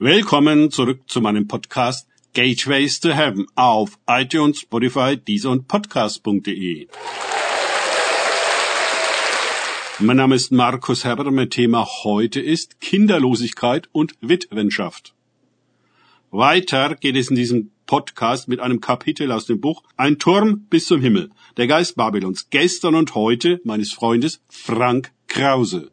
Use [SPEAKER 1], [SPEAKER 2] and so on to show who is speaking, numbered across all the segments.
[SPEAKER 1] Willkommen zurück zu meinem Podcast Gateways to Heaven auf iTunes, Spotify, Deezer und Podcast.de. Mein Name ist Markus Herber. Mein Thema heute ist Kinderlosigkeit und Witwenschaft. Weiter geht es in diesem Podcast mit einem Kapitel aus dem Buch Ein Turm bis zum Himmel, der Geist Babylons, gestern und heute meines Freundes Frank Krause.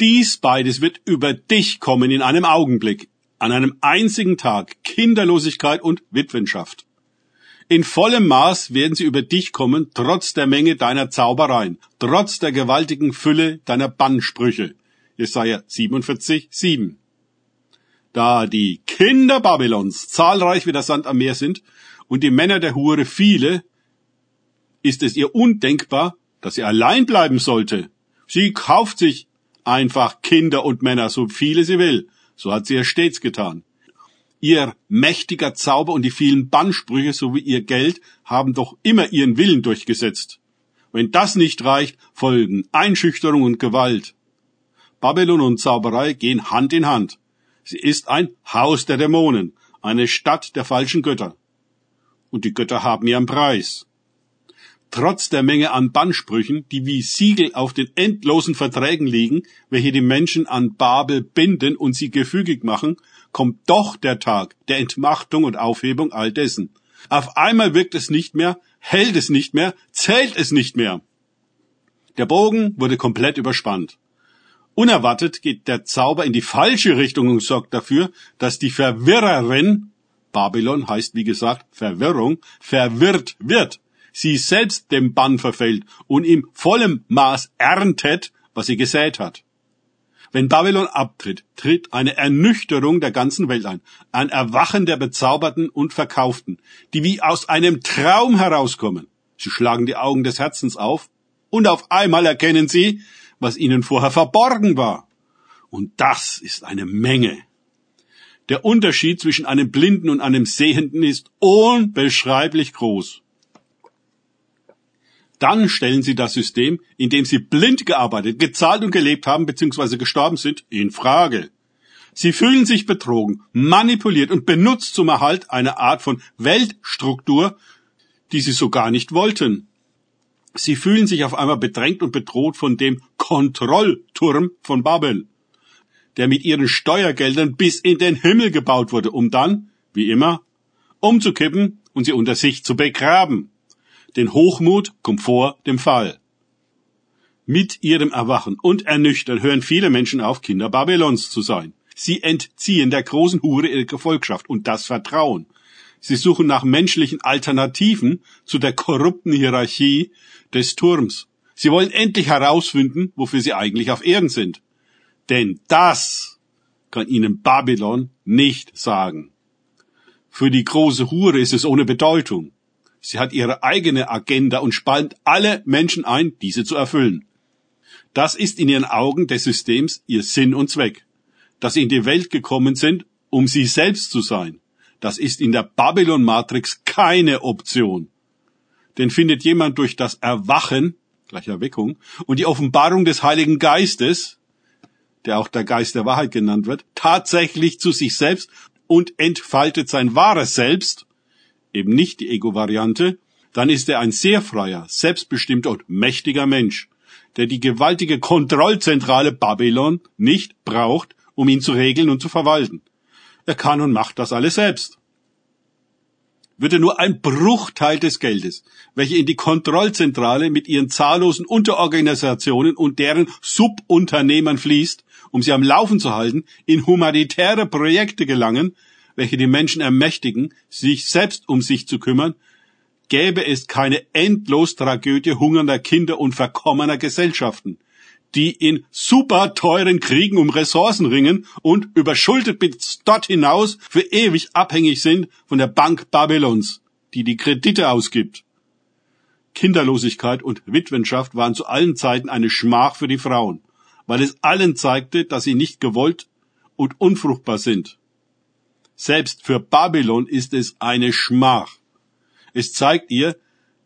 [SPEAKER 1] Dies beides wird über dich kommen in einem Augenblick, an einem einzigen Tag, Kinderlosigkeit und Witwenschaft. In vollem Maß werden sie über dich kommen, trotz der Menge deiner Zaubereien, trotz der gewaltigen Fülle deiner Bannsprüche. Jesaja 47, 7. Da die Kinder Babylons zahlreich wie der Sand am Meer sind und die Männer der Hure viele, ist es ihr undenkbar, dass sie allein bleiben sollte. Sie kauft sich einfach Kinder und Männer, so viele sie will. So hat sie es stets getan. Ihr mächtiger Zauber und die vielen Bannsprüche sowie ihr Geld haben doch immer ihren Willen durchgesetzt. Wenn das nicht reicht, folgen Einschüchterung und Gewalt. Babylon und Zauberei gehen Hand in Hand. Sie ist ein Haus der Dämonen, eine Stadt der falschen Götter. Und die Götter haben ihren Preis. Trotz der Menge an Bannsprüchen, die wie Siegel auf den endlosen Verträgen liegen, welche die Menschen an Babel binden und sie gefügig machen, kommt doch der Tag der Entmachtung und Aufhebung all dessen. Auf einmal wirkt es nicht mehr, hält es nicht mehr, zählt es nicht mehr. Der Bogen wurde komplett überspannt. Unerwartet geht der Zauber in die falsche Richtung und sorgt dafür, dass die Verwirrerin, Babylon heißt wie gesagt Verwirrung, verwirrt wird sie selbst dem Bann verfällt und im vollem Maß erntet, was sie gesät hat. Wenn Babylon abtritt, tritt eine Ernüchterung der ganzen Welt ein, ein Erwachen der Bezauberten und Verkauften, die wie aus einem Traum herauskommen. Sie schlagen die Augen des Herzens auf und auf einmal erkennen sie, was ihnen vorher verborgen war. Und das ist eine Menge. Der Unterschied zwischen einem Blinden und einem Sehenden ist unbeschreiblich groß. Dann stellen sie das System, in dem sie blind gearbeitet, gezahlt und gelebt haben bzw. gestorben sind, in Frage. Sie fühlen sich betrogen, manipuliert und benutzt zum Erhalt einer Art von Weltstruktur, die sie so gar nicht wollten. Sie fühlen sich auf einmal bedrängt und bedroht von dem Kontrollturm von Babel, der mit ihren Steuergeldern bis in den Himmel gebaut wurde, um dann, wie immer, umzukippen und sie unter sich zu begraben. Den Hochmut kommt vor dem Fall. Mit ihrem Erwachen und Ernüchtern hören viele Menschen auf, Kinder Babylons zu sein. Sie entziehen der großen Hure ihre Gefolgschaft und das Vertrauen. Sie suchen nach menschlichen Alternativen zu der korrupten Hierarchie des Turms. Sie wollen endlich herausfinden, wofür sie eigentlich auf Erden sind. Denn das kann ihnen Babylon nicht sagen. Für die große Hure ist es ohne Bedeutung. Sie hat ihre eigene Agenda und spannt alle Menschen ein, diese zu erfüllen. Das ist in ihren Augen des Systems ihr Sinn und Zweck. Dass sie in die Welt gekommen sind, um sie selbst zu sein. Das ist in der Babylon-Matrix keine Option. Denn findet jemand durch das Erwachen, gleich Erweckung, und die Offenbarung des Heiligen Geistes, der auch der Geist der Wahrheit genannt wird, tatsächlich zu sich selbst und entfaltet sein wahres Selbst, eben nicht die Ego-Variante, dann ist er ein sehr freier, selbstbestimmter und mächtiger Mensch, der die gewaltige Kontrollzentrale Babylon nicht braucht, um ihn zu regeln und zu verwalten. Er kann und macht das alles selbst. Würde nur ein Bruchteil des Geldes, welche in die Kontrollzentrale mit ihren zahllosen Unterorganisationen und deren Subunternehmern fließt, um sie am Laufen zu halten, in humanitäre Projekte gelangen, welche die Menschen ermächtigen, sich selbst um sich zu kümmern, gäbe es keine endlos Tragödie hungernder Kinder und verkommener Gesellschaften, die in super teuren Kriegen um Ressourcen ringen und überschuldet bis dort hinaus für ewig abhängig sind von der Bank Babylons, die die Kredite ausgibt. Kinderlosigkeit und Witwenschaft waren zu allen Zeiten eine Schmach für die Frauen, weil es allen zeigte, dass sie nicht gewollt und unfruchtbar sind. Selbst für Babylon ist es eine Schmach. Es zeigt ihr,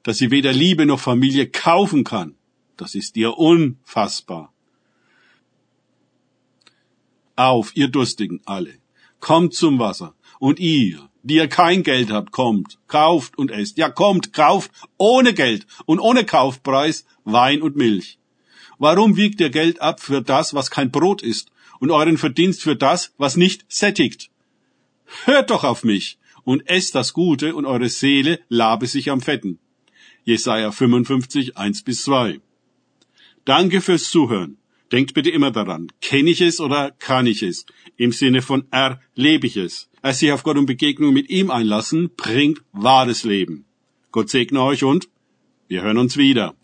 [SPEAKER 1] dass sie weder Liebe noch Familie kaufen kann. Das ist ihr unfassbar. auf, ihr Durstigen alle, kommt zum Wasser, und ihr, die ihr kein Geld habt, kommt, kauft und esst. Ja, kommt, kauft ohne Geld und ohne Kaufpreis Wein und Milch. Warum wiegt ihr Geld ab für das, was kein Brot ist, und euren Verdienst für das, was nicht sättigt? Hört doch auf mich und esst das Gute, und eure Seele labe sich am Fetten. Jesaja 55, 1 bis 2. Danke fürs Zuhören. Denkt bitte immer daran, kenne ich es oder kann ich es? Im Sinne von erlebe ich es. Als sich auf Gott und Begegnung mit ihm einlassen, bringt wahres Leben. Gott segne euch und wir hören uns wieder.